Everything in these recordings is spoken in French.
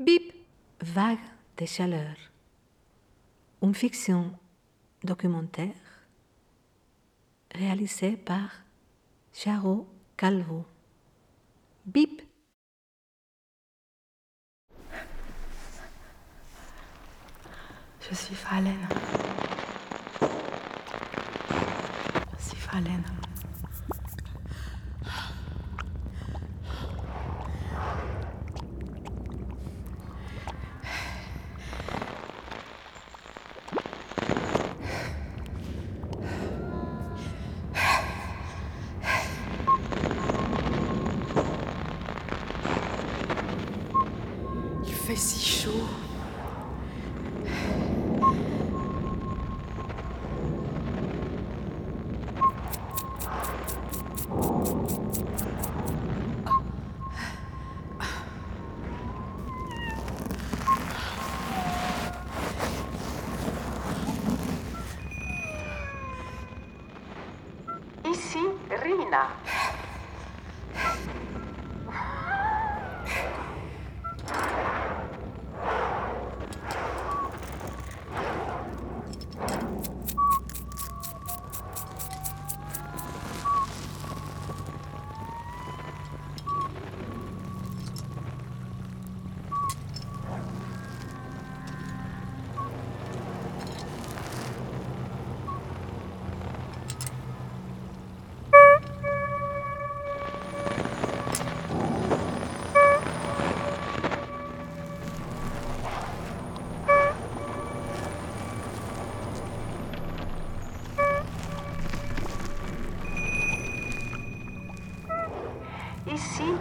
Bip Vague de chaleur. Une fiction documentaire réalisée par Charo Calvo. Bip Je suis Falène. Je suis Falène.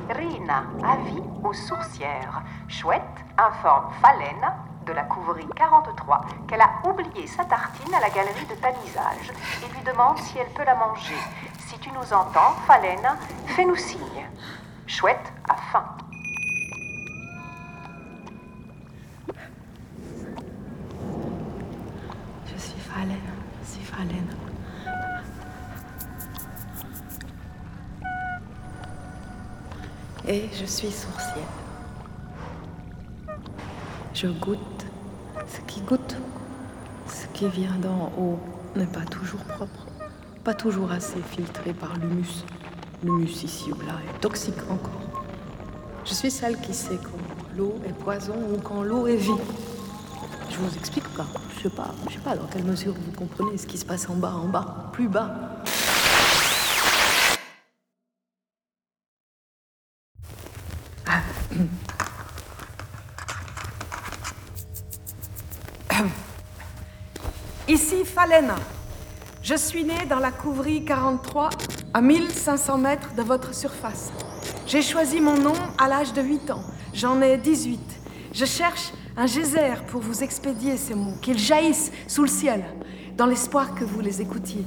Rina, avis aux sourcières. Chouette informe Falène de la couverie 43 qu'elle a oublié sa tartine à la galerie de tamisage et lui demande si elle peut la manger. Si tu nous entends, Falène, fais-nous signe. Chouette suis sourcière. Je goûte ce qui goûte. Ce qui vient d'en haut n'est pas toujours propre, pas toujours assez filtré par l'humus. L'humus ici ou là est toxique encore. Je suis celle qui sait quand l'eau est poison ou quand l'eau est vie. Je vous explique pas. Je sais pas, je sais pas dans quelle mesure vous comprenez ce qui se passe en bas, en bas, plus bas. Falena. Je suis née dans la couverie 43 à 1500 mètres de votre surface. J'ai choisi mon nom à l'âge de 8 ans. J'en ai 18. Je cherche un geyser pour vous expédier ces mots, qu'ils jaillissent sous le ciel, dans l'espoir que vous les écoutiez.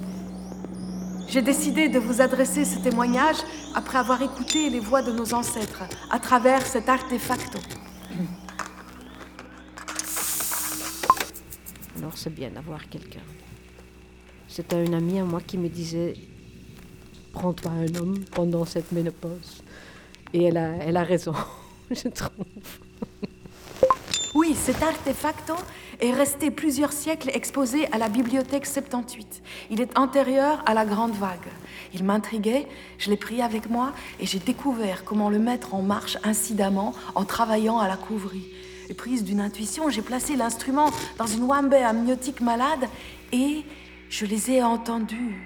J'ai décidé de vous adresser ce témoignage après avoir écouté les voix de nos ancêtres à travers cet artefacto. Alors c'est bien d'avoir quelqu'un. C'était une amie à moi qui me disait Prends-toi un homme pendant cette ménopause. Et elle a, elle a raison, je trouve. Oui, cet artefacto est resté plusieurs siècles exposé à la bibliothèque 78. Il est antérieur à la Grande Vague. Il m'intriguait, je l'ai pris avec moi et j'ai découvert comment le mettre en marche incidemment en travaillant à la couverie. Et prise d'une intuition, j'ai placé l'instrument dans une wambe amniotique malade et je les ai entendus.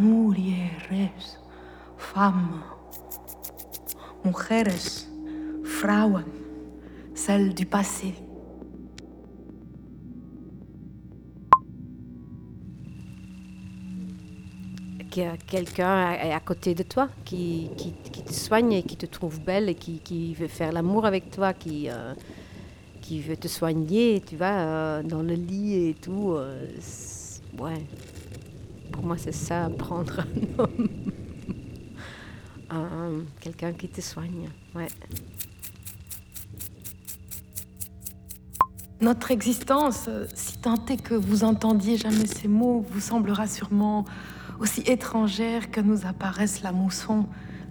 Mulheres, femmes, mujeres, Frauen, celles du passé. Quelqu'un à, à côté de toi qui, qui, qui te soigne et qui te trouve belle et qui, qui veut faire l'amour avec toi, qui, euh, qui veut te soigner, tu vois, euh, dans le lit et tout. euh, ouais. Pour moi, c'est ça, prendre un homme. Un- quelqu'un qui te soigne, ouais. Notre existence, euh, si tant est que vous entendiez jamais ces mots, vous semblera sûrement aussi étrangère que nous apparaissent la mousson,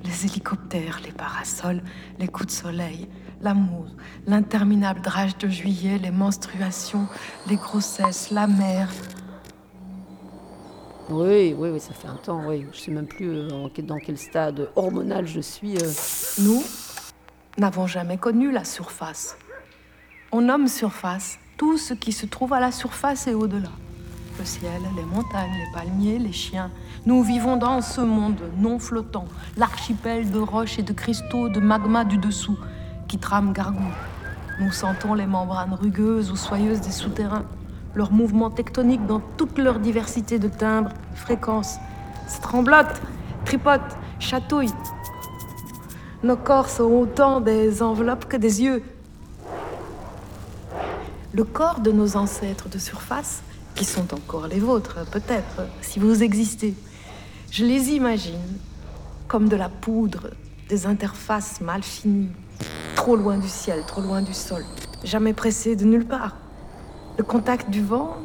les hélicoptères, les parasols, les coups de soleil, l'amour, l'interminable drage de juillet, les menstruations, les grossesses, la mer. Oui, oui, oui, ça fait un temps, oui. Je sais même plus euh, dans quel stade hormonal je suis. Euh. Nous n'avons jamais connu la surface. On nomme surface tout ce qui se trouve à la surface et au-delà. Le ciel, les montagnes, les palmiers, les chiens. Nous vivons dans ce monde non flottant, l'archipel de roches et de cristaux, de magma du dessous, qui trame gargouille. Nous sentons les membranes rugueuses ou soyeuses des souterrains, leurs mouvements tectoniques dans toute leur diversité de timbres, fréquences, se tremblotent, tripotent, chatouillent. Nos corps sont autant des enveloppes que des yeux. Le corps de nos ancêtres de surface, qui sont encore les vôtres, peut-être, si vous existez, je les imagine comme de la poudre, des interfaces mal finies, trop loin du ciel, trop loin du sol, jamais pressées de nulle part. Le contact du vent,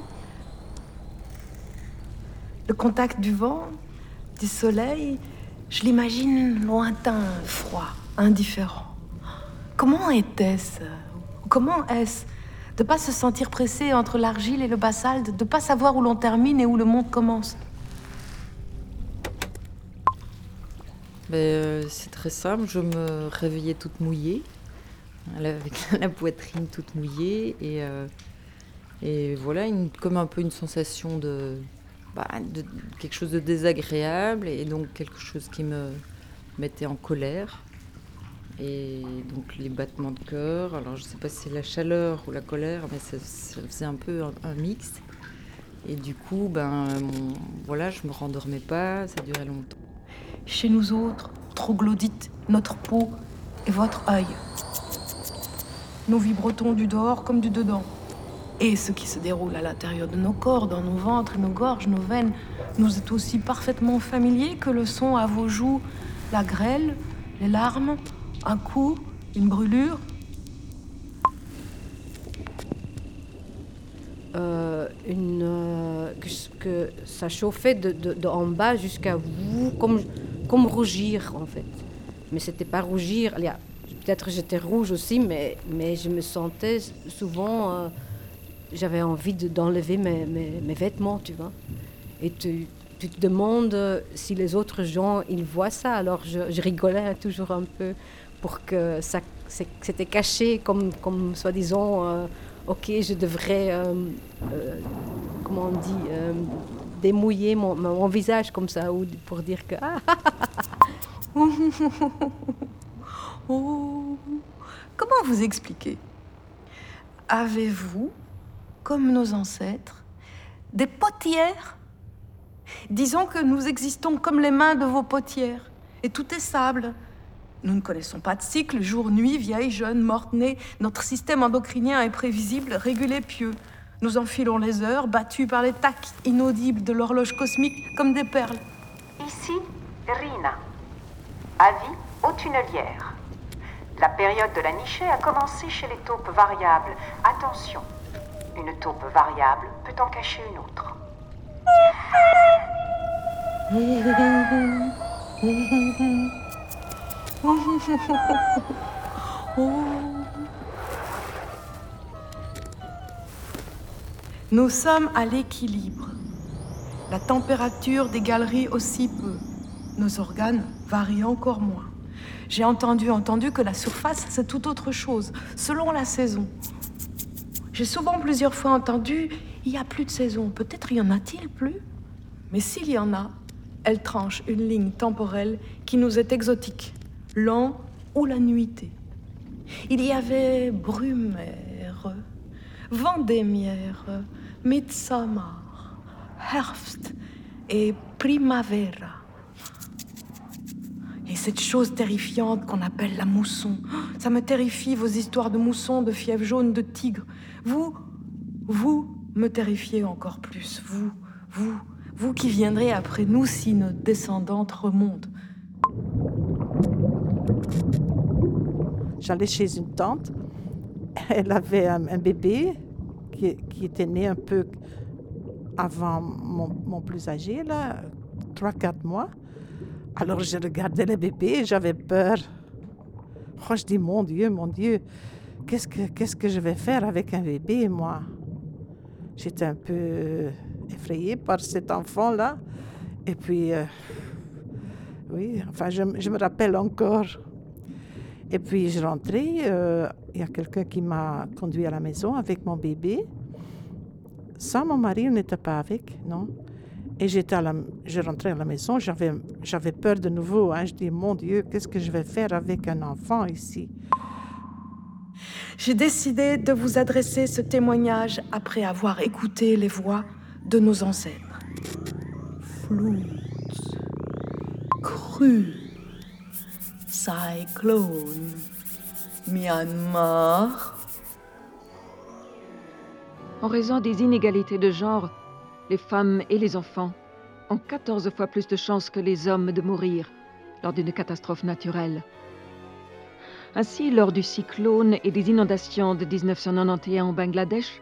le contact du vent, du soleil, je l'imagine lointain, froid, indifférent. Comment était-ce Comment est-ce de pas se sentir pressé entre l'argile et le basalte, de pas savoir où l'on termine et où le monde commence? Euh, c'est très simple, je me réveillais toute mouillée, avec la poitrine toute mouillée, et, euh, et voilà, comme un peu une sensation bah, de, quelque chose de désagréable, et donc quelque chose qui me mettait en colère. Et donc les battements de cœur, alors je ne sais pas si c'est la chaleur ou la colère, mais ça, faisait un peu un, mix. Et du coup, ben, voilà, je me rendormais pas, ça durait longtemps chez nous autres, troglodytes, notre peau et votre œil. Nous vibrotons du dehors comme du dedans. Et ce qui se déroule à l'intérieur de nos corps, dans nos ventres, nos gorges, nos veines, nous est aussi parfaitement familier que le son à vos joues, la grêle, les larmes, un coup, une brûlure. Euh, une, euh, que, ça chauffait de, en bas jusqu'à vous, comme comme rougir en fait. Mais c'était pas rougir. Peut-être j'étais rouge aussi, mais, mais je me sentais souvent. Euh, j'avais envie d'enlever mes, mes, vêtements, tu vois. Et tu, tu, te demandes si les autres gens, ils voient ça. Alors je, rigolais toujours un peu pour que ça c'était caché comme, comme soi-disant, euh, ok, je devrais, euh, comment on dit, démouiller mon, visage comme ça, ou pour dire que... Ah, oh, comment vous expliquer? Avez-vous, comme nos ancêtres, des potières? Disons que nous existons comme les mains de vos potières, et tout est sable. Nous ne connaissons pas de cycle, jour, nuit, vieille, jeune, morte, née. Notre système endocrinien est prévisible, régulé, pieux. Nous enfilons les heures, battus par les tacs inaudibles de l'horloge cosmique comme des perles. Ici, Rina. Avis aux tunnelières. La période de la nichée a commencé chez les taupes variables. Attention, une taupe variable peut en cacher une autre. Nous sommes à l'équilibre. La température des galeries aussi peu. Nos organes varient encore moins. J'ai entendu, entendu que la surface, c'est tout autre chose, selon la saison. J'ai souvent plusieurs fois entendu, il n'y a plus de saison. Peut-être y en a-t-il plus? Mais s'il y en a, elle tranche une ligne temporelle qui nous est exotique, l'an ou la nuitée. Il y avait brumaire, vendémiaire, Midsommar, Herbst et Primavera. Et cette chose terrifiante qu'on appelle la mousson, ça me terrifie vos histoires de mousson, de fièvre jaune, de tigre. Vous, vous me terrifiez encore plus. Vous, vous, vous qui viendrez après nous si nos descendantes remontent. J'allais chez une tante. Elle avait un bébé qui, était né un peu avant mon, plus âgé, là, 3-4 mois. Alors je regardais le bébé et j'avais peur. Oh, je dis, mon Dieu, mon Dieu, qu'est-ce que, que je vais faire avec un bébé, moi? J'étais un peu effrayée par cet enfant-là. Et puis, euh, oui, enfin, je, je, me rappelle encore. Et puis, je rentrais, euh, il y a quelqu'un qui m'a conduit à la maison avec mon bébé. Ça, mon mari n'était pas avec, non? Et j'étais à la, je rentrais à la maison, j'avais, j'avais peur de nouveau. Hein. Je dis, mon Dieu, qu'est-ce que je vais faire avec un enfant ici? J'ai décidé de vous adresser ce témoignage après avoir écouté les voix de nos ancêtres. Flûte, crue, cyclone, Myanmar. En raison des inégalités de genre, les femmes et les enfants ont 14 fois plus de chances que les hommes de mourir lors d'une catastrophe naturelle. Ainsi, lors du cyclone et des inondations de 1991 au Bangladesh,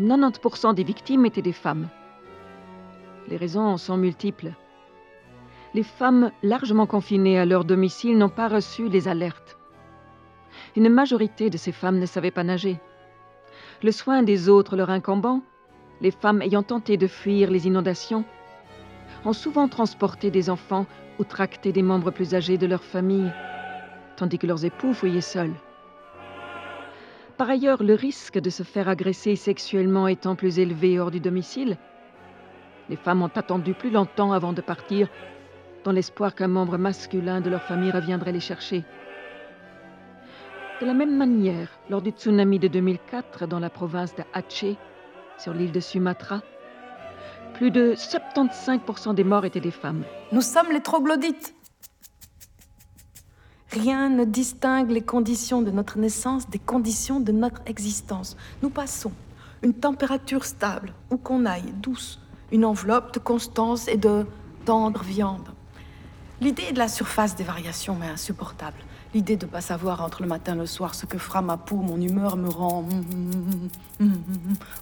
90% des victimes étaient des femmes. Les raisons sont multiples. Les femmes largement confinées à leur domicile n'ont pas reçu les alertes. Une majorité de ces femmes ne savaient pas nager. Le soin des autres leur incombant, les femmes ayant tenté de fuir les inondations ont souvent transporté des enfants ou tracté des membres plus âgés de leur famille, tandis que leurs époux fouillaient seuls. Par ailleurs, le risque de se faire agresser sexuellement étant plus élevé hors du domicile, les femmes ont attendu plus longtemps avant de partir, dans l'espoir qu'un membre masculin de leur famille reviendrait les chercher. De la même manière, lors du tsunami de 2004 dans la province de Aceh, sur l'île de Sumatra, plus de 75% des morts étaient des femmes. Nous sommes les troglodytes. Rien ne distingue les conditions de notre naissance des conditions de notre existence. Nous passons une température stable, où qu'on aille, douce, une enveloppe de constance et de tendre viande. L'idée de la surface des variations m'est insupportable. L'idée de ne pas savoir entre le matin et le soir ce que fera ma peau, mon humeur me rend...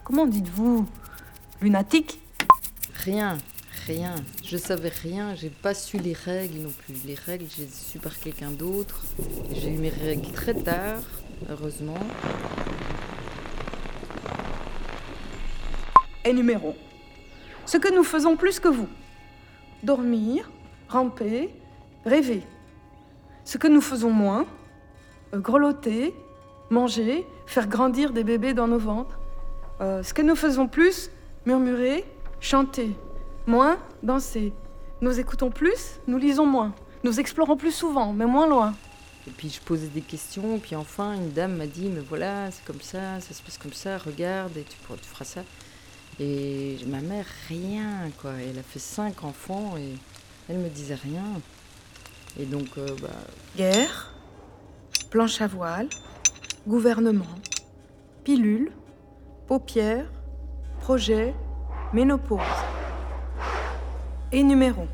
Comment dites-vous Lunatique? Rien, rien. Je savais rien, j'ai pas su les règles non plus. Les règles, j'ai su par quelqu'un d'autre. J'ai eu mes règles très tard, heureusement. Énumérons. Ce que nous faisons plus que vous. Dormir, ramper, rêver. Ce que nous faisons moins, euh, grelotter, manger, faire grandir des bébés dans nos ventres. Euh, ce que nous faisons plus, murmurer, chanter. Moins, danser. Nous écoutons plus, nous lisons moins. Nous explorons plus souvent, mais moins loin. Et puis je posais des questions, puis enfin une dame m'a dit, mais voilà, c'est comme ça, ça se passe comme ça, regarde, et tu, tu feras ça. Et ma mère, rien, quoi. Elle a fait cinq enfants, et elle me disait rien. Et donc, euh, bah, Guerre, planche à voile, gouvernement, pilule, paupières, projet, ménopause. Énumérons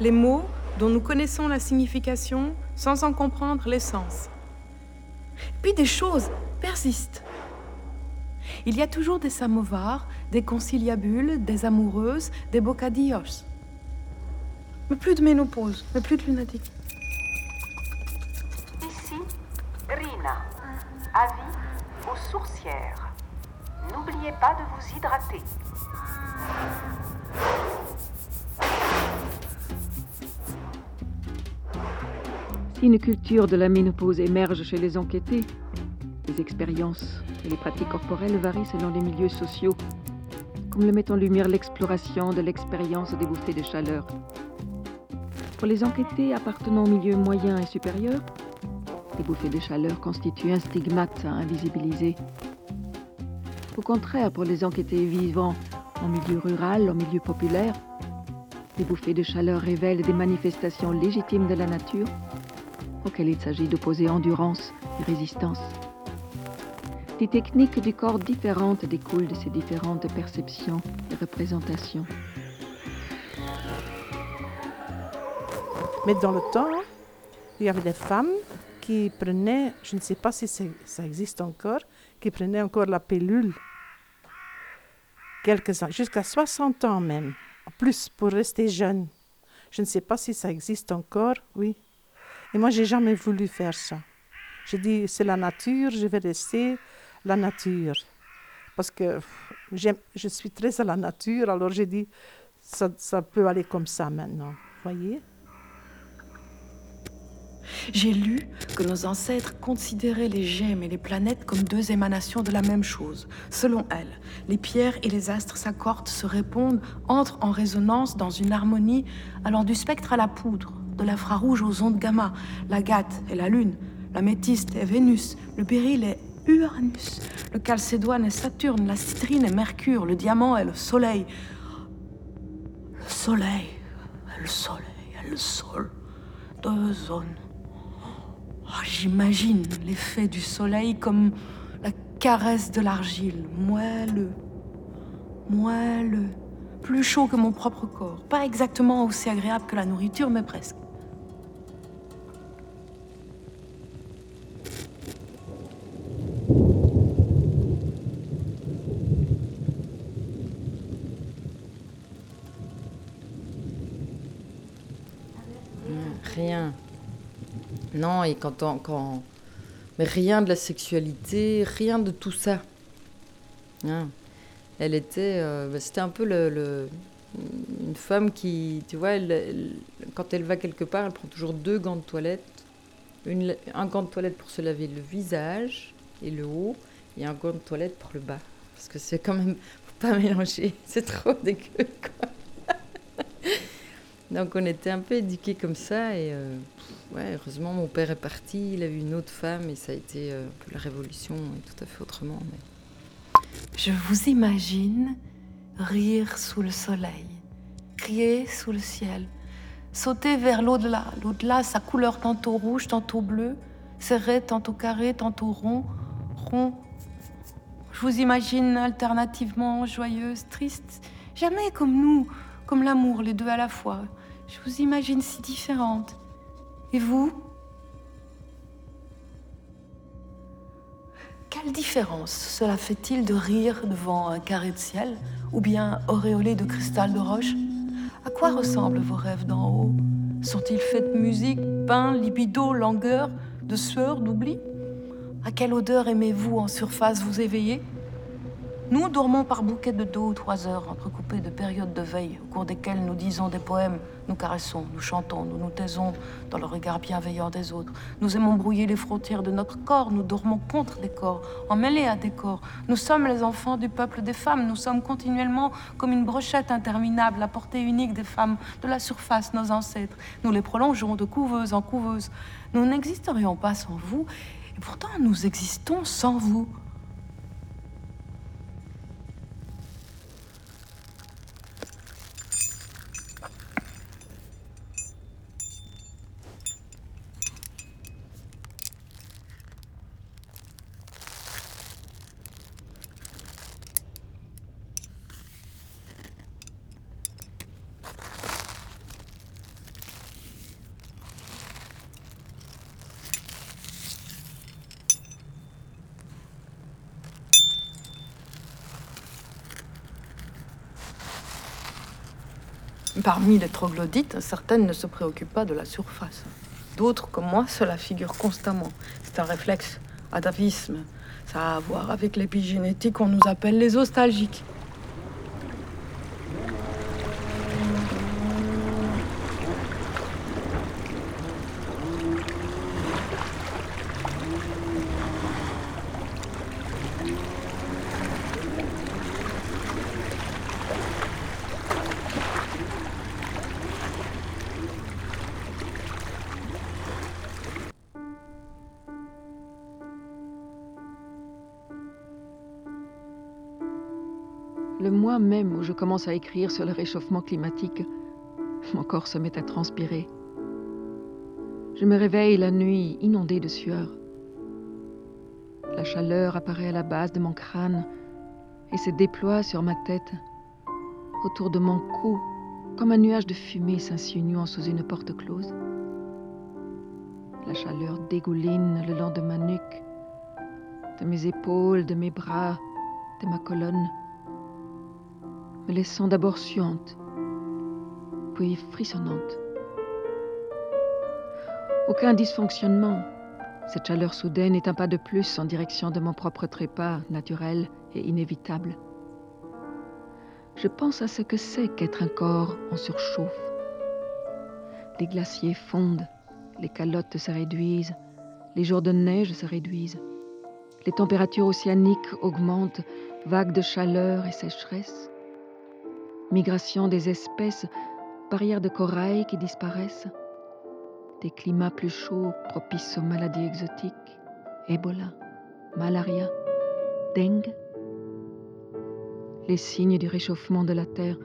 les mots dont nous connaissons la signification sans en comprendre l'essence. Puis des choses persistent. Il y a toujours des samovars, des conciliabules, des amoureuses, des bocadillos. Mais plus de ménopause, mais plus de lunatique. Ici, Rina. Avis aux sourcières. N'oubliez pas de vous hydrater. Si une culture de la ménopause émerge chez les enquêtés, les expériences et les pratiques corporelles varient selon les milieux sociaux, comme le met en lumière l'exploration de l'expérience des bouffées de chaleur. Pour les enquêtés appartenant au milieu moyen et supérieur, les bouffées de chaleur constituent un stigmate à invisibiliser. Au contraire, pour les enquêtés vivant en milieu rural, en milieu populaire, les bouffées de chaleur révèlent des manifestations légitimes de la nature auxquelles il s'agit d'opposer endurance et résistance. Des techniques du corps différentes découlent de ces différentes perceptions et représentations. Mais dans le temps, il y avait des femmes qui prenaient, je ne sais pas si ça existe encore, qui prenaient encore la pilule. Quelques ans, jusqu'à 60 ans même, en plus pour rester jeune. Je ne sais pas si ça existe encore, oui. Et moi, j'ai jamais voulu faire ça. J'ai dit, c'est la nature, je vais rester la nature. Parce que je suis très à la nature, alors j'ai dit, ça, ça peut aller comme ça maintenant. Voyez j'ai lu que nos ancêtres considéraient les gemmes et les planètes comme deux émanations de la même chose. Selon elles, les pierres et les astres s'accordent, se répondent, entrent en résonance dans une harmonie allant du spectre à la poudre, de l'infrarouge aux ondes gamma, la gâte et la lune, la métiste et Vénus, le béryl et Uranus, le calcédoine et Saturne, la citrine et Mercure, le diamant et le soleil. Le soleil, le soleil, le sol, deux zones Oh, j'imagine l'effet du soleil comme la caresse de l'argile, moelleux, moelleux, plus chaud que mon propre corps. Pas exactement aussi agréable que la nourriture, mais presque. Rien. Et quand. Mais rien de la sexualité, rien de tout ça. Hein. Elle était... Euh, bah, c'était un peu une femme qui, tu vois, quand elle va quelque part, elle prend toujours deux gants de toilette. Un gant de toilette pour se laver le visage et le haut, et un gant de toilette pour le bas. Parce que c'est quand même... Faut pas mélanger, c'est trop dégueu, quoi. Donc on était un peu éduqués comme ça, et... Euh, ouais, heureusement, mon père est parti, il a eu une autre femme et ça a été euh, un peu la révolution et tout à fait autrement. Mais... Je vous imagine rire sous le soleil, crier sous le ciel, sauter vers l'au-delà. L'au-delà, sa couleur tantôt rouge, tantôt bleue, serré, tantôt carré, tantôt rond, rond. Je vous imagine alternativement joyeuse, triste, jamais comme nous, comme l'amour, les deux à la fois. Je vous imagine si différente. Et vous? Quelle différence cela fait-il de rire devant un carré de ciel ou bien auréolé de cristal de roche? À quoi ressemblent vos rêves d'en haut? Sont-ils faits de musique, pain, libido, langueur, de sueur, d'oubli? À quelle odeur aimez-vous en surface vous éveiller? Nous dormons par bouquets de deux ou trois heures, entrecoupées de périodes de veille, au cours desquelles nous disons des poèmes nous caressons, nous chantons, nous nous taisons dans le regard bienveillant des autres. Nous aimons brouiller les frontières de notre corps, nous dormons contre des corps, emmêlés à des corps. Nous sommes les enfants du peuple des femmes, nous sommes continuellement comme une brochette interminable, la portée unique des femmes de la surface, nos ancêtres. Nous les prolongeons de couveuse en couveuse. Nous n'existerions pas sans vous, et pourtant nous existons sans vous. Parmi les troglodytes, certaines ne se préoccupent pas de la surface. D'autres, comme moi, se la figurent constamment. C'est un réflexe, atavisme. Ça a à voir avec l'épigénétique qu'on nous appelle les nostalgiques. Commence à écrire sur le réchauffement climatique, mon corps se met à transpirer. Je me réveille la nuit inondée de sueur. La chaleur apparaît à la base de mon crâne et se déploie sur ma tête, autour de mon cou, comme un nuage de fumée s'insinuant sous une porte close. La chaleur dégouline le long de ma nuque, de mes épaules, de mes bras, de ma colonne me laissant d'abord suante, puis frissonnante. Aucun dysfonctionnement. Cette chaleur soudaine est un pas de plus en direction de mon propre trépas naturel et inévitable. Je pense à ce que c'est qu'être un corps en surchauffe. Les glaciers fondent, les calottes se réduisent, les jours de neige se réduisent. Les températures océaniques augmentent, vagues de chaleur et sécheresse. Migration des espèces, barrières de corail qui disparaissent. Des climats plus chauds propices aux maladies exotiques, Ebola, malaria, dengue. Les signes du réchauffement de la Terre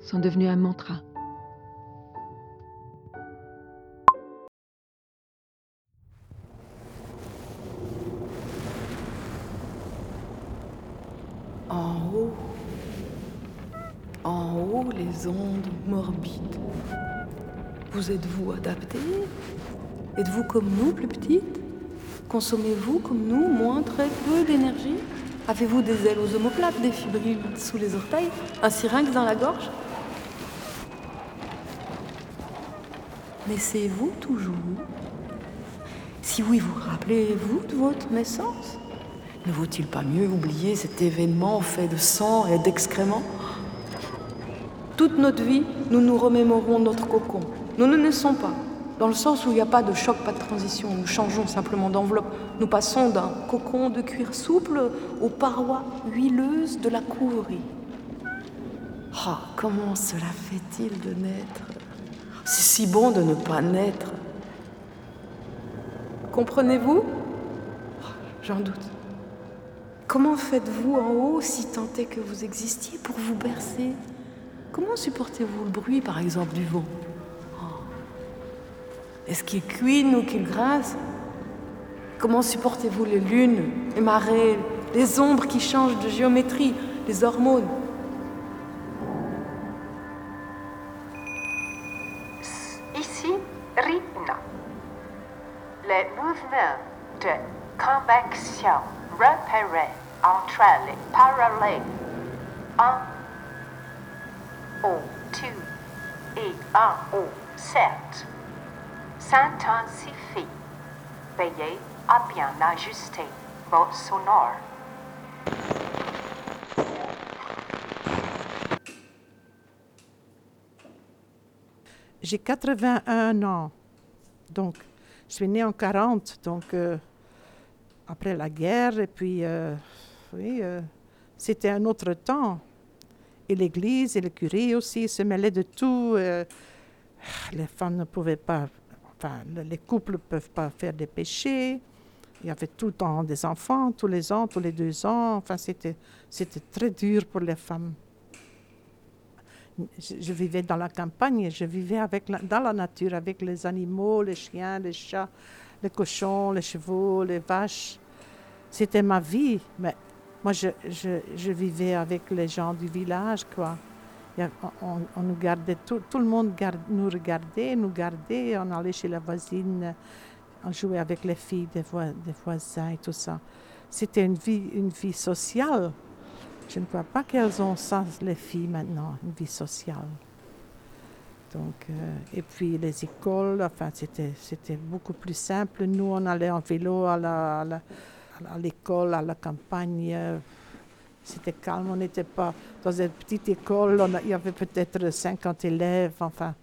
sont devenus un mantra. Vous êtes-vous adapté? Êtes-vous comme nous, plus petite? Consommez-vous comme nous, moins très peu d'énergie? Avez-vous des ailes aux omoplates, des fibrilles sous les orteils, un syrinx dans la gorge? Naissez-vous toujours. Si oui, vous rappelez-vous de votre naissance? Ne vaut-il pas mieux oublier cet événement fait de sang et d'excréments? Toute notre vie, nous nous remémorons notre cocon. Nous ne naissons pas, dans le sens où il n'y a pas de choc, pas de transition. Nous changeons simplement d'enveloppe. Nous passons d'un cocon de cuir souple aux parois huileuses de la couverie. Ah, comment cela fait-il de naître? C'est si bon de ne pas naître. Comprenez-vous? J'en doute. Comment faites-vous en haut si tant est que vous existiez pour vous bercer? Comment supportez-vous le bruit, par exemple, du vent Est-ce qu'il cuine ou qu'il grince Comment supportez-vous les lunes, les marées, les ombres qui changent de géométrie, les hormones? Ici, Rina. Les mouvements de convection repérés entre les parallèles. 1 au 2 et 1 au 7 s'intensifient. Veillez à bien ajuster votre sonore. J'ai 81 ans. Donc, je suis née en 40, donc euh, après la guerre. Et puis, euh, oui, euh, c'était un autre temps. Et l'Église et le curé aussi se mêlaient de tout. les femmes ne pouvaient pas, enfin, le- les couples ne peuvent pas faire des péchés. Il y avait tout le temps des enfants, tous les ans, tous les deux ans. Enfin, c'était, c'était très dur pour les femmes. Je, je vivais dans la campagne, je vivais avec la- dans la nature avec les animaux, les chiens, les chats, les cochons, les chevaux, les vaches. C'était ma vie, mais moi, je, je, je vivais avec les gens du village, quoi. On, nous gardait, tout, le monde nous regardait, nous gardait, on allait chez la voisine, on jouait avec les filles des, voi- des voisins et tout ça. C'était une vie, une vie sociale. Je ne crois pas qu'elles ont ça, les filles, maintenant, une vie sociale. Donc, euh, et puis les écoles, enfin, c'était, beaucoup plus simple. Nous, on allait en vélo à, la, à, à l'école, à la campagne. C'était calme, on n'était pas dans une petite école, on il y avait peut-être 50 élèves, enfin.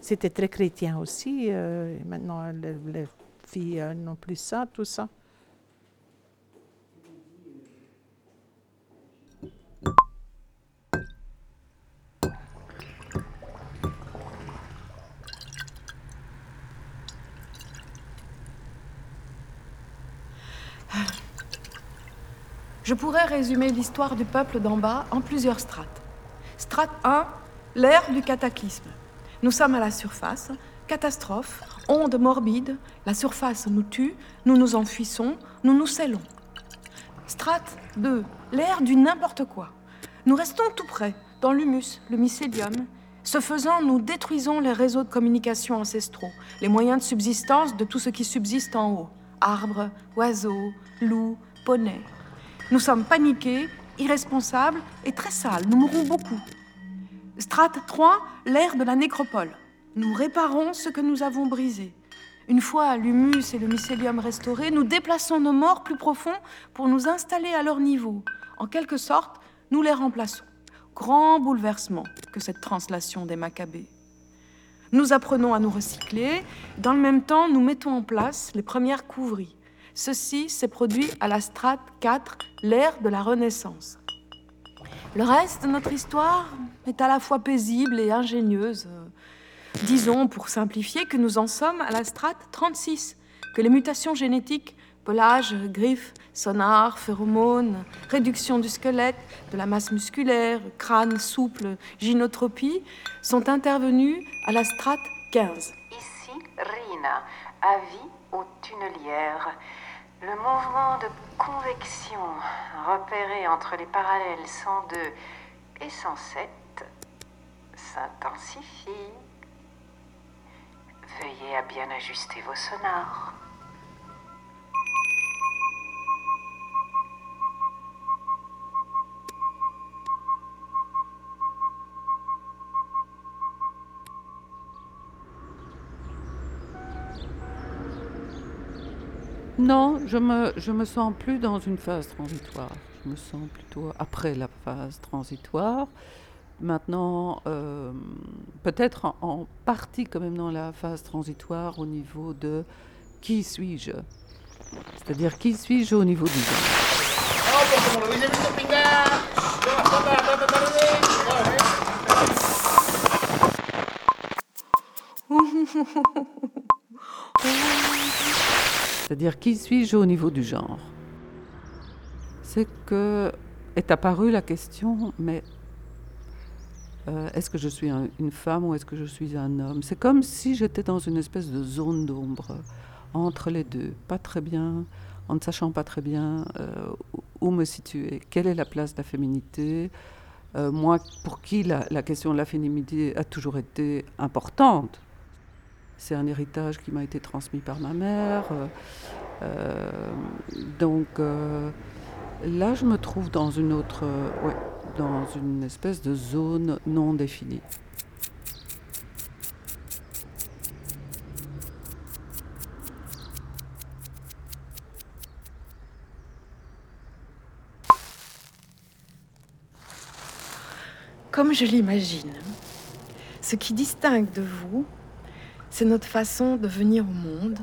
C'était très chrétien aussi. euh, maintenant, les, les filles euh, n'ont plus ça, tout ça. Je pourrais résumer l'histoire du peuple d'en bas en plusieurs strates. Strate 1, l'ère du cataclysme. Nous sommes à la surface, catastrophe, onde morbide, la surface nous tue, nous nous enfuissons, nous nous scellons. Strate 2, l'ère du n'importe quoi. Nous restons tout près, dans l'humus, le mycélium. Ce faisant, nous détruisons les réseaux de communication ancestraux, les moyens de subsistance de tout ce qui subsiste en haut. Arbres, oiseaux, loups, poneys. Nous sommes paniqués, irresponsables et très sales. Nous mourrons beaucoup. Strate 3, l'ère de la nécropole. Nous réparons ce que nous avons brisé. Une fois l'humus et le mycélium restaurés, nous déplaçons nos morts plus profonds pour nous installer à leur niveau. En quelque sorte, nous les remplaçons. Grand bouleversement que cette translation des Maccabées. Nous apprenons à nous recycler. Dans le même temps, nous mettons en place les premières couvries. Ceci s'est produit à la strate 4, l'ère de la Renaissance. Le reste de notre histoire est à la fois paisible et ingénieuse. Disons, pour simplifier, que nous en sommes à la strate 36, que les mutations génétiques, pelage, griffes, sonar, phéromones, réduction du squelette, de la masse musculaire, crâne souple, gynotropie, sont intervenues à la strate 15. Ici, Rina, avis aux tunnelières. Le mouvement de convection repéré entre les parallèles 102 et 107 s'intensifie. Veuillez à bien ajuster vos sonars. Non, je me, je me sens plus dans une phase transitoire. Je me sens plutôt après la phase transitoire. Maintenant, euh, peut-être en, partie quand même dans la phase transitoire au niveau de qui suis-je C'est-à-dire qui suis-je au niveau du. C'est-à-dire qui suis-je au niveau du genre? C'est que est apparue la question, mais euh, est-ce que je suis un- une femme ou est-ce que je suis un homme? C'est comme si j'étais dans une espèce de zone d'ombre entre les deux, pas très bien, en ne sachant pas très bien euh, où- me situer, quelle est la place de la féminité? Euh, moi, pour qui la question de la féminité a toujours été importante, c'est un héritage qui m'a été transmis par ma mère. euh, euh, donc euh, là, je me trouve dans une autre, dans une espèce de zone non définie. Comme je l'imagine, ce qui distingue de vous, c'est notre façon de venir au monde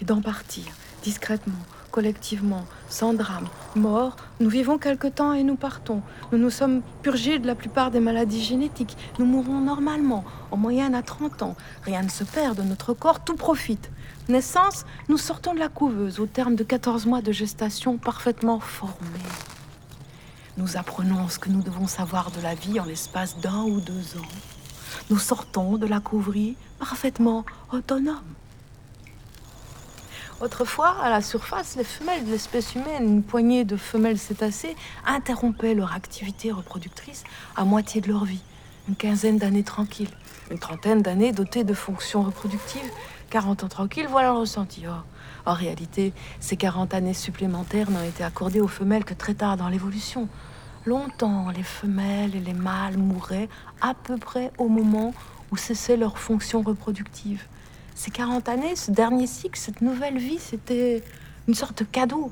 et d'en partir, discrètement, collectivement, sans drame. Mort, nous vivons quelque temps et nous partons. Nous nous sommes purgés de la plupart des maladies génétiques. Nous mourrons normalement, en moyenne à 30 ans. Rien ne se perd de notre corps, tout profite. Naissance, nous sortons de la couveuse au terme de 14 mois de gestation parfaitement formée. Nous apprenons ce que nous devons savoir de la vie en l'espace d'un ou deux ans. Nous sortons de la couverie parfaitement autonomes. Autrefois, à la surface, les femelles de l'espèce humaine, une poignée de femelles cétacées, interrompaient leur activité reproductrice à moitié de leur vie. Une quinzaine d'années tranquilles, une trentaine d'années dotées de fonctions reproductives, 40 ans tranquilles, voilà le ressenti. Oh, en réalité, ces 40 années supplémentaires n'ont été accordées aux femelles que très tard dans l'évolution. Longtemps, les femelles et les mâles mouraient à peu près au moment où cessait leur fonction reproductive. Ces 40 années, ce dernier cycle, cette nouvelle vie, c'était une sorte de cadeau.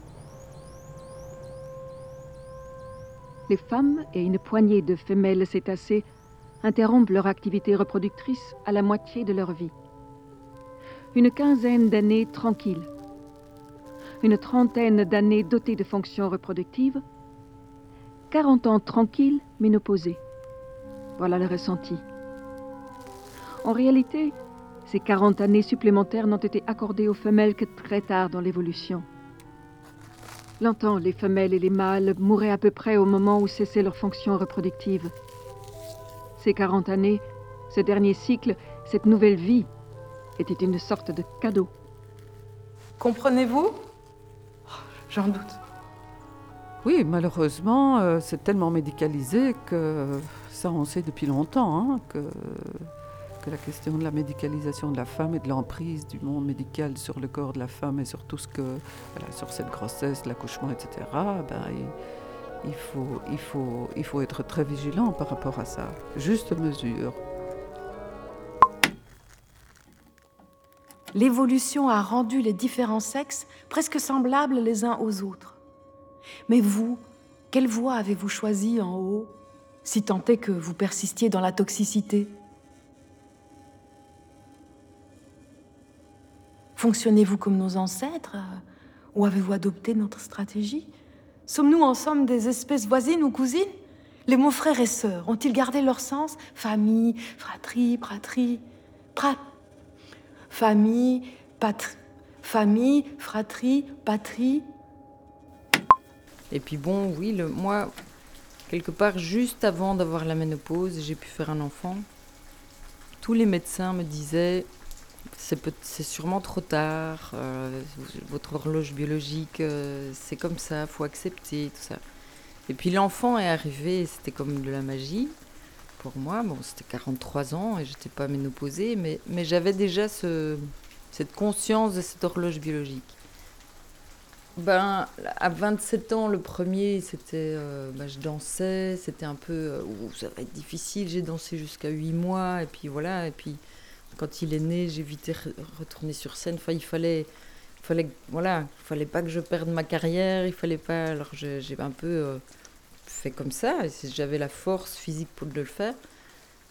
Les femmes et une poignée de femelles cétacées interrompent leur activité reproductrice à la moitié de leur vie. Une quinzaine d'années tranquilles. Une trentaine d'années dotées de fonctions reproductives. 40 ans tranquilles, ménopausées. Voilà le ressenti. En réalité, ces 40 années supplémentaires n'ont été accordées aux femelles que très tard dans l'évolution. Longtemps, les femelles et les mâles mouraient à peu près au moment où cessait leur fonction reproductive. Ces 40 années, ce dernier cycle, cette nouvelle vie, était une sorte de cadeau. Comprenez-vous? Oh, J'en doute. Oui, malheureusement, euh, c'est tellement médicalisé que ça, on sait depuis longtemps hein, que, la question de la médicalisation de la femme et de l'emprise du monde médical sur le corps de la femme et sur tout ce que, sur cette grossesse, l'accouchement, etc. Ben, il faut être très vigilant par rapport à ça. Juste mesure. l'évolution a rendu les différents sexes presque semblables les uns aux autres. Mais vous, quelle voie avez-vous choisie en haut, si tant est que vous persistiez dans la toxicité? Fonctionnez-vous comme nos ancêtres ou avez-vous adopté notre stratégie? Sommes-nous en somme des espèces voisines ou cousines? Les mots frères et sœurs ont-ils gardé leur sens? Famille, fratrie, pratrie, prat, famille, patrie, famille, fratrie, patrie. Et puis bon, oui, le, moi, quelque part, juste avant d'avoir la ménopause, j'ai pu faire un enfant. Tous les médecins me disaient c'est sûrement trop tard, euh, votre horloge biologique, euh, c'est comme ça, faut accepter, tout ça. Et puis l'enfant est arrivé, c'était comme de la magie pour moi. Bon, c'était 43 ans et j'étais pas ménopausée, mais, j'avais déjà ce, cette conscience de cette horloge biologique. Ben, à 27 ans, le premier, c'était, euh, ben, je dansais, c'était un peu, ça va être difficile, j'ai dansé jusqu'à 8 mois, et puis voilà, et puis quand il est né, j'ai vite retourné sur scène. Enfin, il fallait, fallait, voilà, il fallait pas que je perde ma carrière. Il fallait pas. Alors j'ai un peu euh, fait comme ça. J'avais la force physique pour le faire.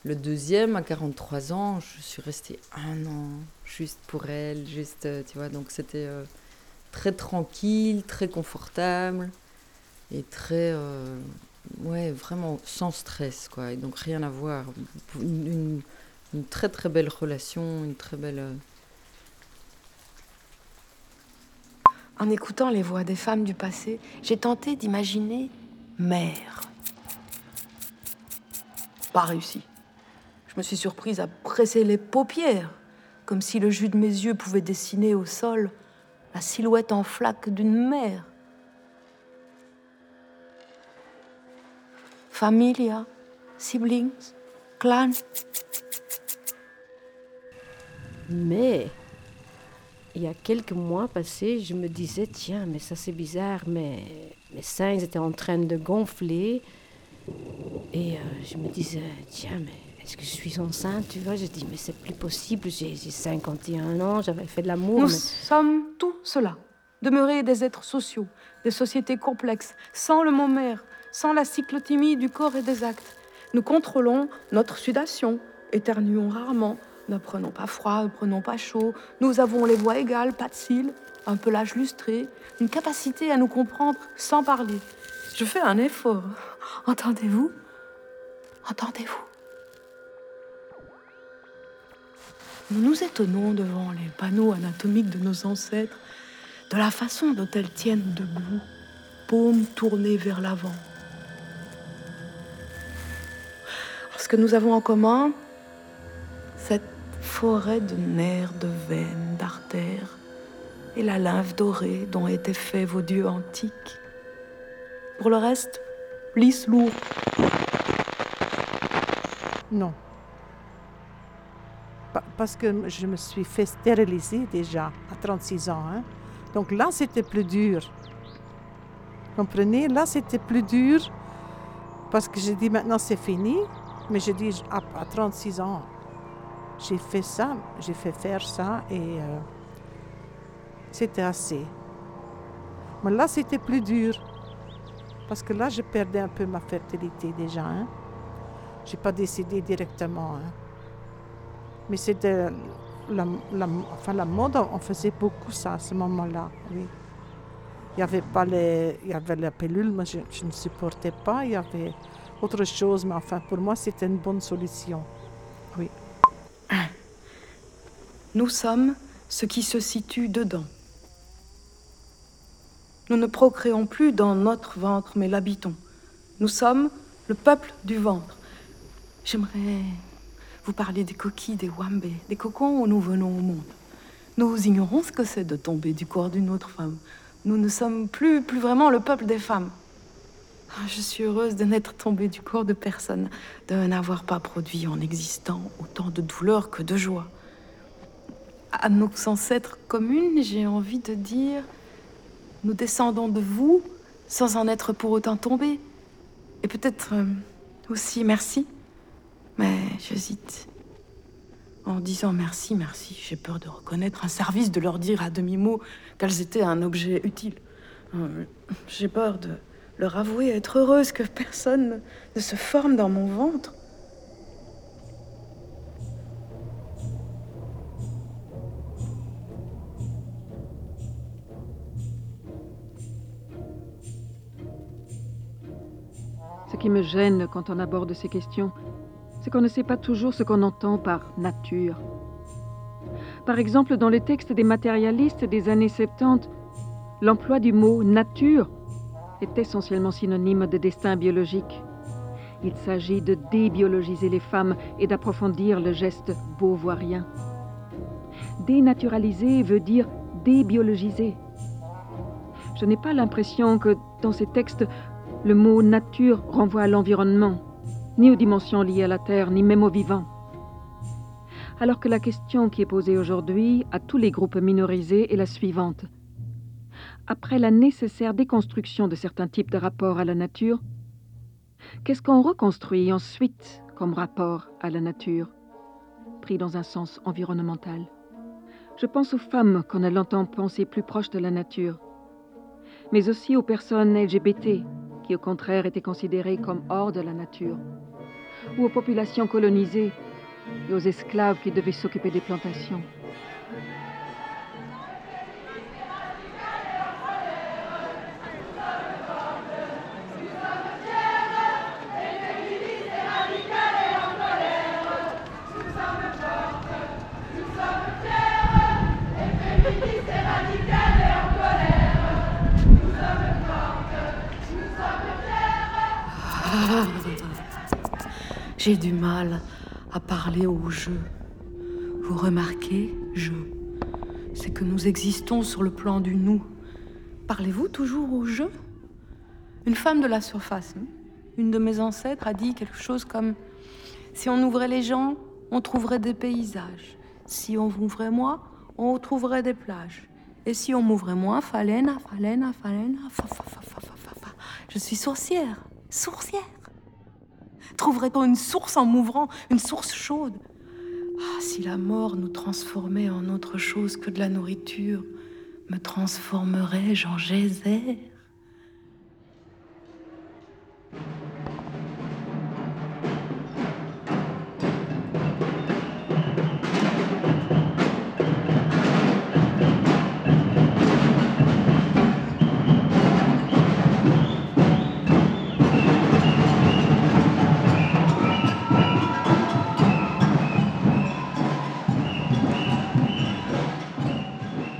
Le deuxième, à 43 ans, je suis restée un an juste pour elle, juste, euh, tu vois. Donc c'était euh, très tranquille, très confortable et très, ouais, vraiment sans stress, quoi. Et donc rien à voir. une une très très belle relation, une très belle... Euh, en écoutant les voix des femmes du passé, j'ai tenté d'imaginer mère. Pas réussi. Je me suis surprise à presser les paupières, comme si le jus de mes yeux pouvait dessiner au sol la silhouette en flaque d'une mère. Familia, siblings, clan, mais il y a quelques mois passés, je me disais, tiens, mais ça c'est bizarre, mais mes seins étaient en train de gonfler. Et euh, je me disais, tiens, mais est-ce que je suis enceinte Tu vois, je dis, mais c'est plus possible, j'ai 51 ans, j'avais fait de l'amour. Nous sommes tout cela. Demeurer des êtres sociaux, des sociétés complexes, sans le mot mère, sans la cyclotimie du corps et des actes. Nous contrôlons notre sudation, éternuons rarement, ne prenons pas froid, ne prenons pas chaud. Nous avons les voix égales, pas de cils, un pelage lustré, une capacité à nous comprendre sans parler. Je fais un effort. Entendez-vous? Entendez-vous? Nous nous étonnons devant les panneaux anatomiques de nos ancêtres, de la façon dont elles tiennent debout, paumes tournées vers l'avant. Ce que nous avons en commun, cette forêt de nerfs, de veines, d'artères, et la lymphe dorée dont étaient faits vos dieux antiques. Pour le reste, lisse lourd. Non. Parce que je me suis fait stériliser déjà à 36 ans. Hein. Donc là, c'était plus dur. Comprenez? Là, c'était plus dur parce que j'ai dit maintenant c'est fini. Mais je dis à 36 ans, j'ai fait ça, j'ai fait faire ça et euh, c'était assez. Mais là, c'était plus dur. Parce que là, je perdais un peu ma fertilité déjà. Hein. Je n'ai pas décidé directement. Hein. Mais c'était la, enfin, la mode, on faisait beaucoup ça à ce moment-là. Oui. Il y avait pas les, il y avait la pilule, mais je, je ne supportais pas. Il y avait autre chose, mais enfin, pour moi, c'était une bonne solution. Oui. Nous sommes ce qui se situe dedans. Nous ne procréons plus dans notre ventre, mais l'habitons. Nous sommes le peuple du ventre. J'aimerais vous parler des coquilles, des wambé, des cocons où nous venons au monde. Nous ignorons ce que c'est de tomber du corps d'une autre femme. Nous ne sommes plus, plus vraiment le peuple des femmes. Ah, je suis heureuse de n'être tombée du corps de personne, de n'avoir pas produit en existant autant de douleur que de joie à nos ancêtres communes, j'ai envie de dire, nous descendons de vous sans en être pour autant tombés. Et peut-être euh, aussi merci, mais j'hésite. en disant merci, merci. J'ai peur de reconnaître un service, de leur dire à demi-mot qu'elles étaient un objet utile. Euh, j'ai peur de leur avouer être heureuse que personne ne se forme dans mon ventre. Ce qui me gêne quand on aborde ces questions, c'est qu'on ne sait pas toujours ce qu'on entend par nature. Par exemple, dans les textes des matérialistes des années 70, l'emploi du mot nature est essentiellement synonyme de destin biologique. Il s'agit de débiologiser les femmes et d'approfondir le geste beauvoirien. Dénaturaliser veut dire débiologiser. Je n'ai pas l'impression que dans ces textes, le mot nature renvoie à l'environnement, ni aux dimensions liées à la Terre, ni même aux vivants. Alors que la question qui est posée aujourd'hui à tous les groupes minorisés est la suivante. Après la nécessaire déconstruction de certains types de rapports à la nature, qu'est-ce qu'on reconstruit ensuite comme rapport à la nature, pris dans un sens environnemental? Je pense aux femmes qu'on a longtemps pensées plus proches de la nature, mais aussi aux personnes LGBT qui au contraire étaient considérées comme hors de la nature, ou aux populations colonisées et aux esclaves qui devaient s'occuper des plantations. J'ai du mal à parler au jeu. Vous remarquez, je, c'est que nous existons sur le plan du nous. Parlez-vous toujours au jeu? Une femme de la surface, hein? Une de mes ancêtres a dit quelque chose comme Si on ouvrait les gens, on trouverait des paysages. Si on ouvrait moi, on trouverait des plages. Et si on m'ouvrait moi, falena, falena, falena, fa, fa, fa, fa, fa, fa, fa. Je suis sourcière, sourcière. Trouverait-on une source en m'ouvrant, une source chaude. Ah, si la mort nous transformait en autre chose que de la nourriture, me transformerais-je en geyser?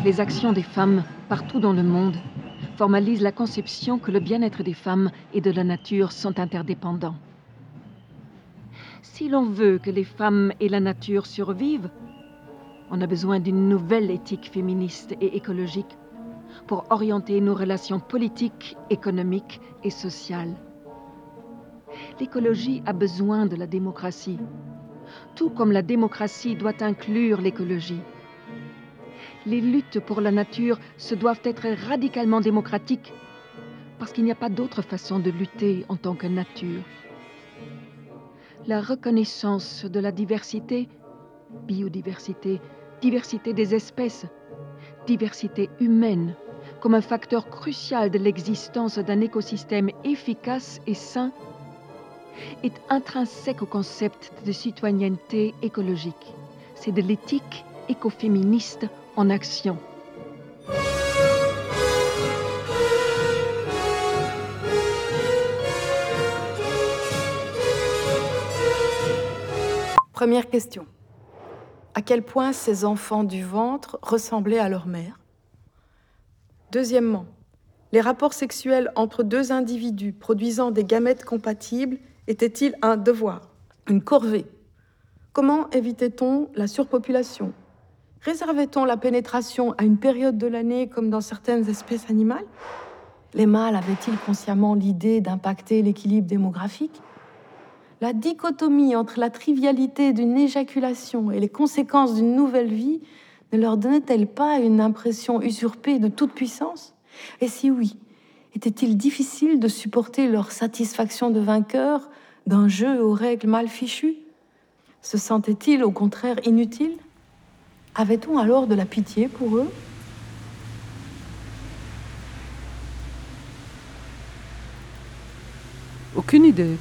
Les actions des femmes partout dans le monde formalisent la conception que le bien-être des femmes et de la nature sont interdépendants. Si l'on veut que les femmes et la nature survivent, on a besoin d'une nouvelle éthique féministe et écologique pour orienter nos relations politiques, économiques et sociales. L'écologie a besoin de la démocratie, tout comme la démocratie doit inclure l'écologie les luttes pour la nature se doivent être radicalement démocratiques, parce qu'il n'y a pas d'autre façon de lutter en tant que nature. La reconnaissance de la diversité, biodiversité, diversité des espèces, diversité humaine, comme un facteur crucial de l'existence d'un écosystème efficace et sain, est intrinsèque au concept de citoyenneté écologique. C'est de l'éthique écoféministe en action. Première question. À quel point ces enfants du ventre ressemblaient à leur mère? Deuxièmement, les rapports sexuels entre deux individus produisant des gamètes compatibles étaient-ils un devoir, une corvée Comment évitait-on la surpopulation? Réservait-on la pénétration à une période de l'année comme dans certaines espèces animales? Les mâles avaient-ils consciemment l'idée d'impacter l'équilibre démographique? La dichotomie entre la trivialité d'une éjaculation et les conséquences d'une nouvelle vie ne leur donnait-elle pas une impression usurpée de toute puissance? Et si oui, était-il difficile de supporter leur satisfaction de vainqueur d'un jeu aux règles mal fichues? Se sentaient-ils au contraire inutiles? Avait-on alors de la pitié pour eux? Aucune idée.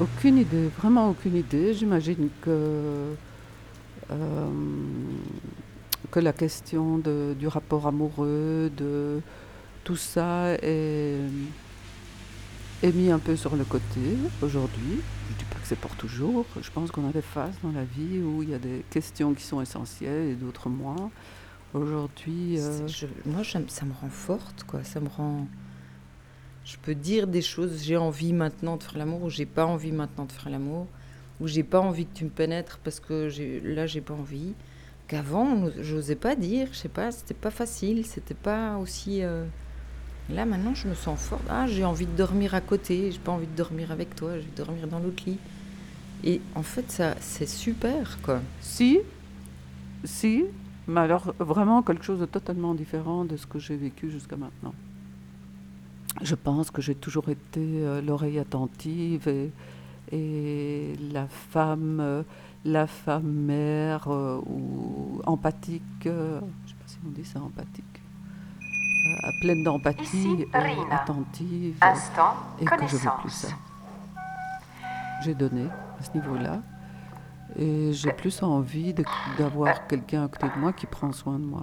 Aucune idée, vraiment aucune idée. J'imagine que, euh, la question du rapport amoureux, de tout ça est, est mis un peu sur le côté aujourd'hui. Que c'est pour toujours. Je pense qu'on a des phases dans la vie où il y a des questions qui sont essentielles et d'autres moins. Aujourd'hui. euh, je- moi, ça me rend forte, quoi. Ça me rend. Je peux dire des choses. J'ai envie maintenant de faire l'amour ou j'ai pas envie maintenant de faire l'amour ou j'ai pas envie que tu me pénètres parce que là j'ai pas envie. Qu'avant, j'osais pas dire. Je sais pas. C'était pas facile. C'était pas aussi. euh, Là maintenant, je me sens forte. Ah, j'ai envie de dormir à côté. J'ai pas envie de dormir avec toi. Je vais dormir dans l'autre lit. Et en fait, ça, c'est super, quoi. Si, si, mais alors vraiment quelque chose de totalement différent de ce que j'ai vécu jusqu'à maintenant. Je pense que j'ai toujours été euh, l'oreille attentive et, la femme, euh, la femme mère euh, ou empathique. je sais pas si on dit ça empathique. Euh, pleine d'empathie et attentive. euh, Instant et que je veux plus connaissance. ça. J'ai donné à ce niveau-là. Et j'ai plus envie d'avoir quelqu'un à côté de moi qui prend soin de moi.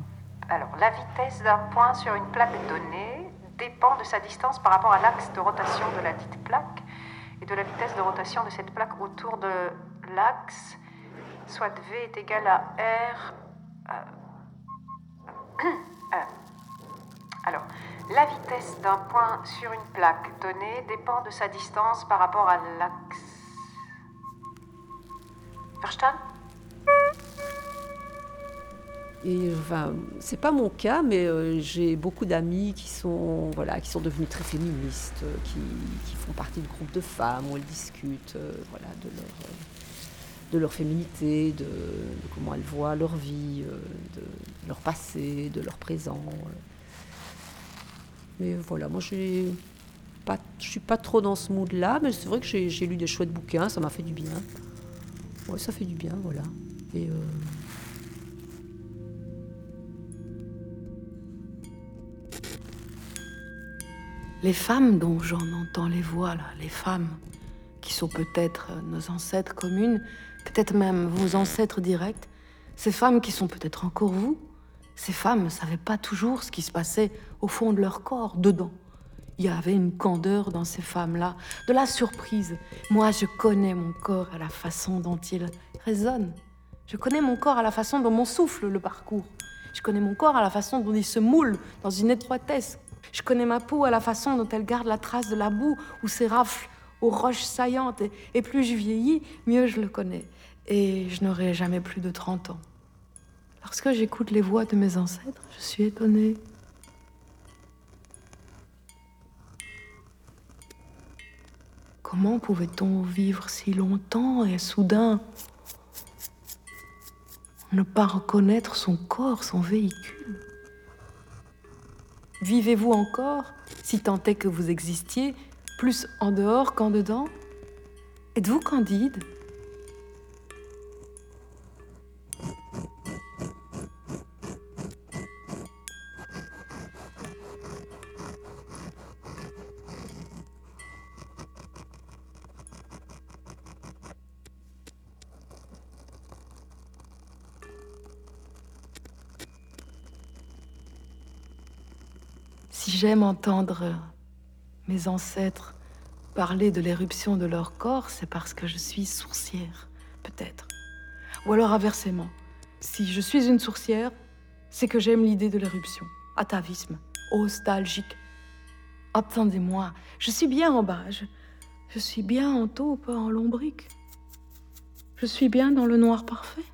Alors, la vitesse d'un point sur une plaque donnée dépend de sa distance par rapport à l'axe de rotation de la dite plaque et de la vitesse de rotation de cette plaque autour de l'axe, soit V est égal à R. euh, euh. Alors, la vitesse d'un point sur une plaque donnée dépend de sa distance par rapport à l'axe. Verstanden Et enfin, c'est pas mon cas, mais euh, j'ai beaucoup d'amis qui sont, voilà, qui sont devenus très féministes, euh, qui, font partie de groupes de femmes où elles discutent euh, voilà, de, leur, féminité, de, comment elles voient leur vie, de leur passé, de leur présent. Mais voilà, moi je suis pas trop dans ce mood-là, mais c'est vrai que j'ai lu des chouettes bouquins, ça m'a fait du bien. Ouais, ça fait du bien, voilà. Euh, Les femmes dont j'en entends les voix, les femmes qui sont peut-être nos ancêtres communes, peut-être même vos ancêtres directs, ces femmes qui sont peut-être encore vous, ces femmes ne savaient pas toujours ce qui se passait au fond de leur corps, dedans. Il y avait une candeur dans ces femmes-là, de la surprise. Moi, je connais mon corps à la façon dont il résonne. Je connais mon corps à la façon dont mon souffle le parcourt. Je connais mon corps à la façon dont il se moule dans une étroitesse. Je connais ma peau à la façon dont elle garde la trace de la boue ou ses rafles aux roches saillantes. Et, et plus je vieillis, mieux je le connais. Et je n'aurai jamais plus de 30 ans. Lorsque j'écoute les voix de mes ancêtres, je suis étonnée. Comment pouvait-on vivre si longtemps et soudain? Ne pas reconnaître son corps, son véhicule. Vivez-vous encore, si tant est que vous existiez, plus en dehors qu'en dedans? Êtes-vous candide? Si j'aime entendre mes ancêtres parler de l'éruption de leur corps, c'est parce que je suis sourcière, peut-être. Ou alors inversement, si je suis une sourcière, c'est que j'aime l'idée de l'éruption. Atavisme, nostalgique. Attendez-moi, je suis bien en bas, je, je suis bien en taupe, en lombrique. Je suis bien dans le noir parfait.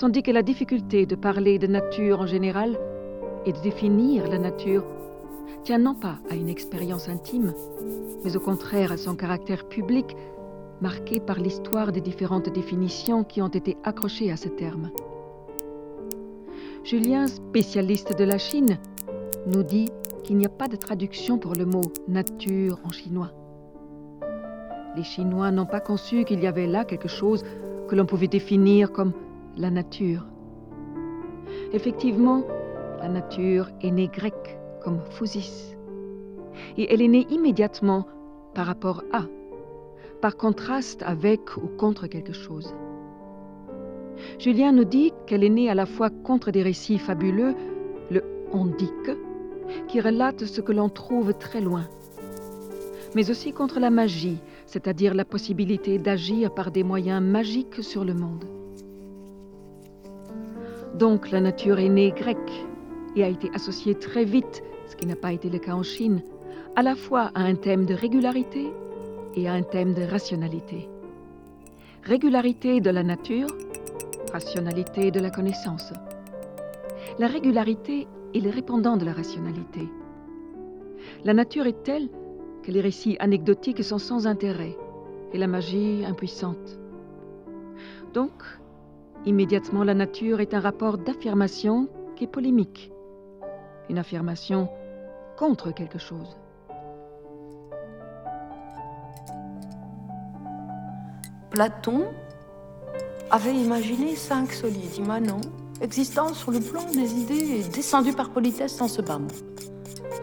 Tandis que la difficulté de parler de nature en général et de définir la nature tient non pas à une expérience intime, mais au contraire à son caractère public, marquée par l'histoire des différentes définitions qui ont été accrochées à ce terme. Julien, spécialiste de la Chine, nous dit qu'il n'y a pas de traduction pour le mot nature en chinois. Les Chinois n'ont pas conçu qu'il y avait là quelque chose que l'on pouvait définir comme la nature. Effectivement, la nature est née grecque comme physis. Et elle est née immédiatement par rapport à, par contraste avec ou contre quelque chose. Julien nous dit qu'elle est née à la fois contre des récits fabuleux, le on dit que, qui relate ce que l'on trouve très loin, mais aussi contre la magie, c'est-à-dire la possibilité d'agir par des moyens magiques sur le monde. Donc la nature est née grecque et a été associée très vite, ce qui n'a pas été le cas en Chine, à la fois à un thème de régularité et à un thème de rationalité. Régularité de la nature, rationalité de la connaissance. La régularité est le répondant de la rationalité. La nature est telle que les récits anecdotiques sont sans intérêt et la magie impuissante. Immédiatement, la nature est un rapport d'affirmation qui est polémique, une affirmation contre quelque chose. Platon avait imaginé cinq solides immanents existant sur le plan des idées et descendus par politesse dans ce bas monde.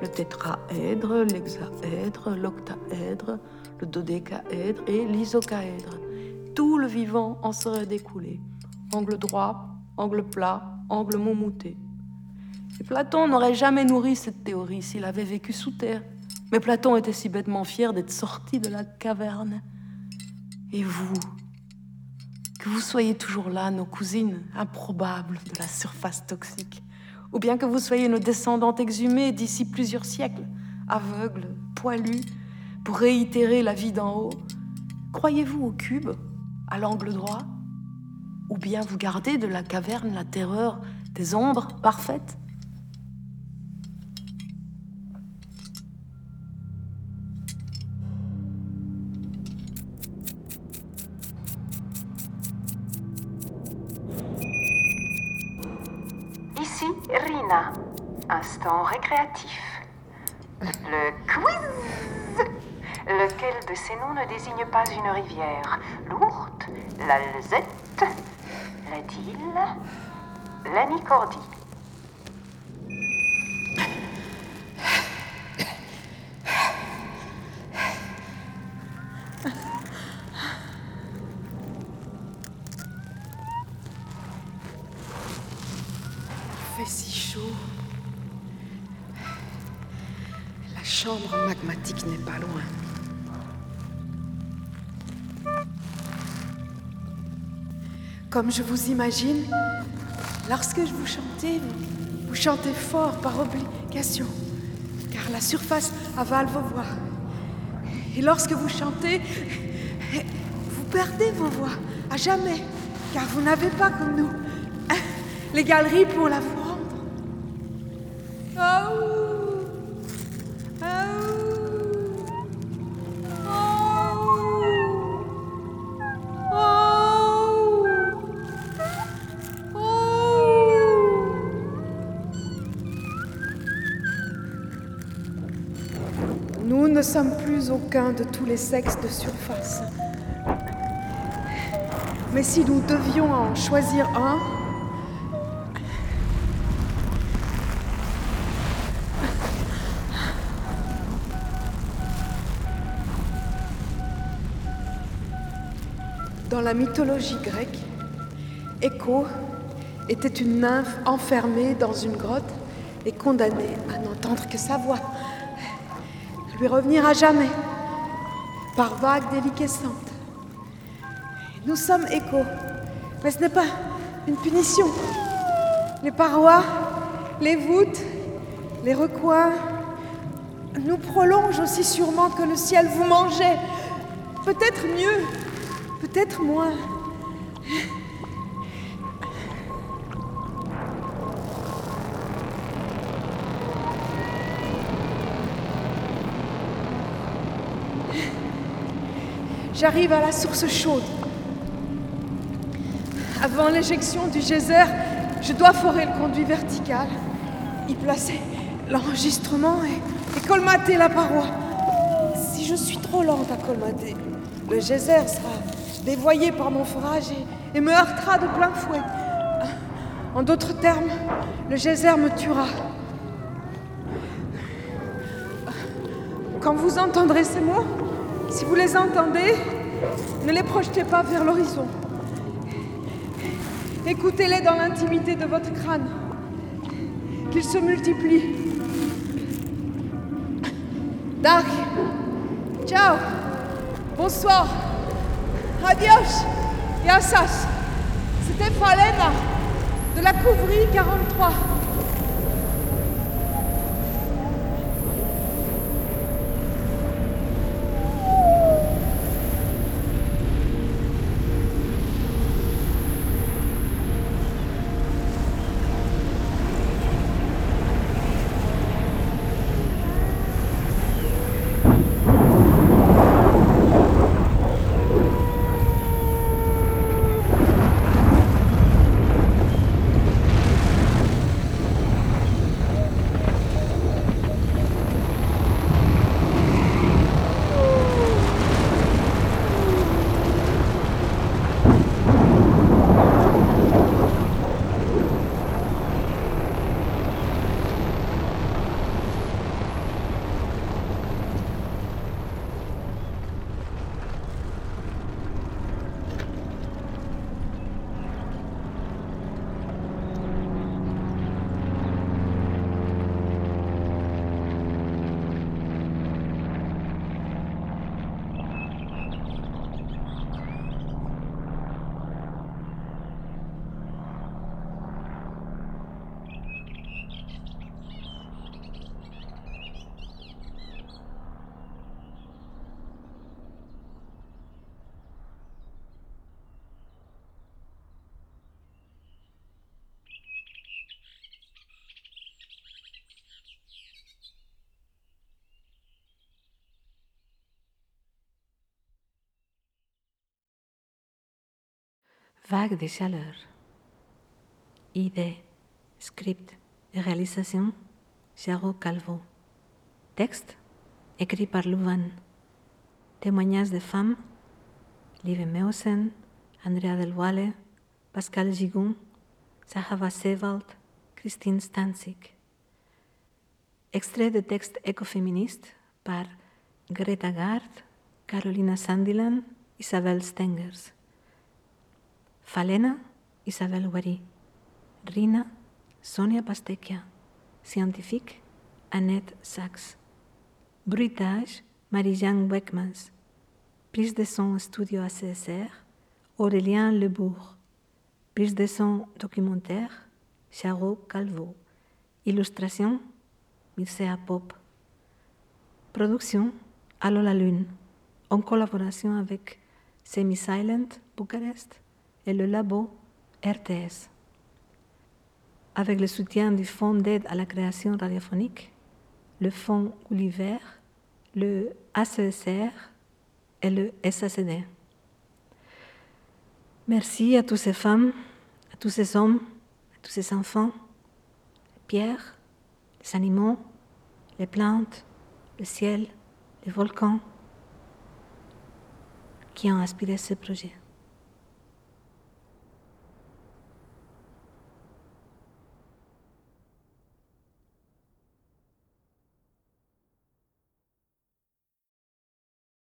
Le tétraèdre, l'hexaèdre, l'octaèdre, le dodécaèdre et l'isocaèdre. Tout le vivant en serait découlé. Angle droit, angle plat, angle moumouté. Et Platon n'aurait jamais nourri cette théorie s'il avait vécu sous terre. Mais Platon était si bêtement fier d'être sorti de la caverne. Et vous, que vous soyez toujours là, nos cousines improbables de la surface toxique, ou bien que vous soyez nos descendantes exhumées d'ici plusieurs siècles, aveugles, poilus, pour réitérer la vie d'en haut, croyez-vous au cube, à l'angle droit, ou bien vous gardez de la caverne la terreur des ombres parfaites? Ici, Rina. Instant récréatif. Le quiz Lequel de ces noms ne désigne pas une rivière? L'Ourthe, la Lezette, la Dille, la Je vous imagine, lorsque je vous chantais, vous, vous chantez fort par obligation, car la surface avale vos voix. Et lorsque vous chantez, vous perdez vos voix à jamais, car vous n'avez pas comme nous les galeries pour la vous de tous les sexes de surface. Mais si nous devions en choisir un, Dans la mythologie grecque, Écho était une nymphe enfermée dans une grotte et condamnée à n'entendre que sa voix, lui revenir à jamais, par vagues déliquescentes. Nous sommes Écho, mais ce n'est pas une punition. Les parois, les voûtes, les recoins nous prolongent aussi sûrement que le ciel vous mangeait. Peut-être mieux, peut-être moins. J'arrive à la source chaude. Avant l'éjection du geyser, je dois forer le conduit vertical, y placer l'enregistrement et, colmater la paroi. Si je suis trop lente à colmater, le geyser sera dévoyé par mon forage et me heurtera de plein fouet. En d'autres termes, le geyser me tuera. Quand vous entendrez ces mots, si vous les entendez, ne les projetez pas vers l'horizon. Écoutez-les dans l'intimité de votre crâne, qu'ils se multiplient. Dark, ciao, bonsoir, adios, yassas. C'était Falena de la Couvrie 43. Vague de chaleur. Idée, script et réalisation, Charo Calvo. Texte, écrit par Louvain. Témoignages de femmes, Live Meusen, Andrea Delwalle, Pascal Gigon, Sahava Sewald, Christine Stansik. Extrait de texte écoféministe par Greta Gard, Carolina Sandilan, Isabel Stengers. Falena, Isabel Guarí. Rina, Sonia Pastecchia. Scientifique, Annette Sachs. Bruitage, Marie-Jeanne Beckmans. Prise de son studio ACSR, Aurélien Lebourg. Prise de son documentaire, Charo Calvo. Illustration, Mircea Pop. Production, Allo la Lune, en collaboration avec Semi Silent Bucarest et le labo RTS. Avec le soutien du Fonds d'aide à la création radiophonique, le Fonds Gulliver, le ACSR et le SACD. Merci à toutes ces femmes, à tous ces hommes, à tous ces enfants, les pierres, les animaux, les plantes, le ciel, les volcans qui ont inspiré ce projet.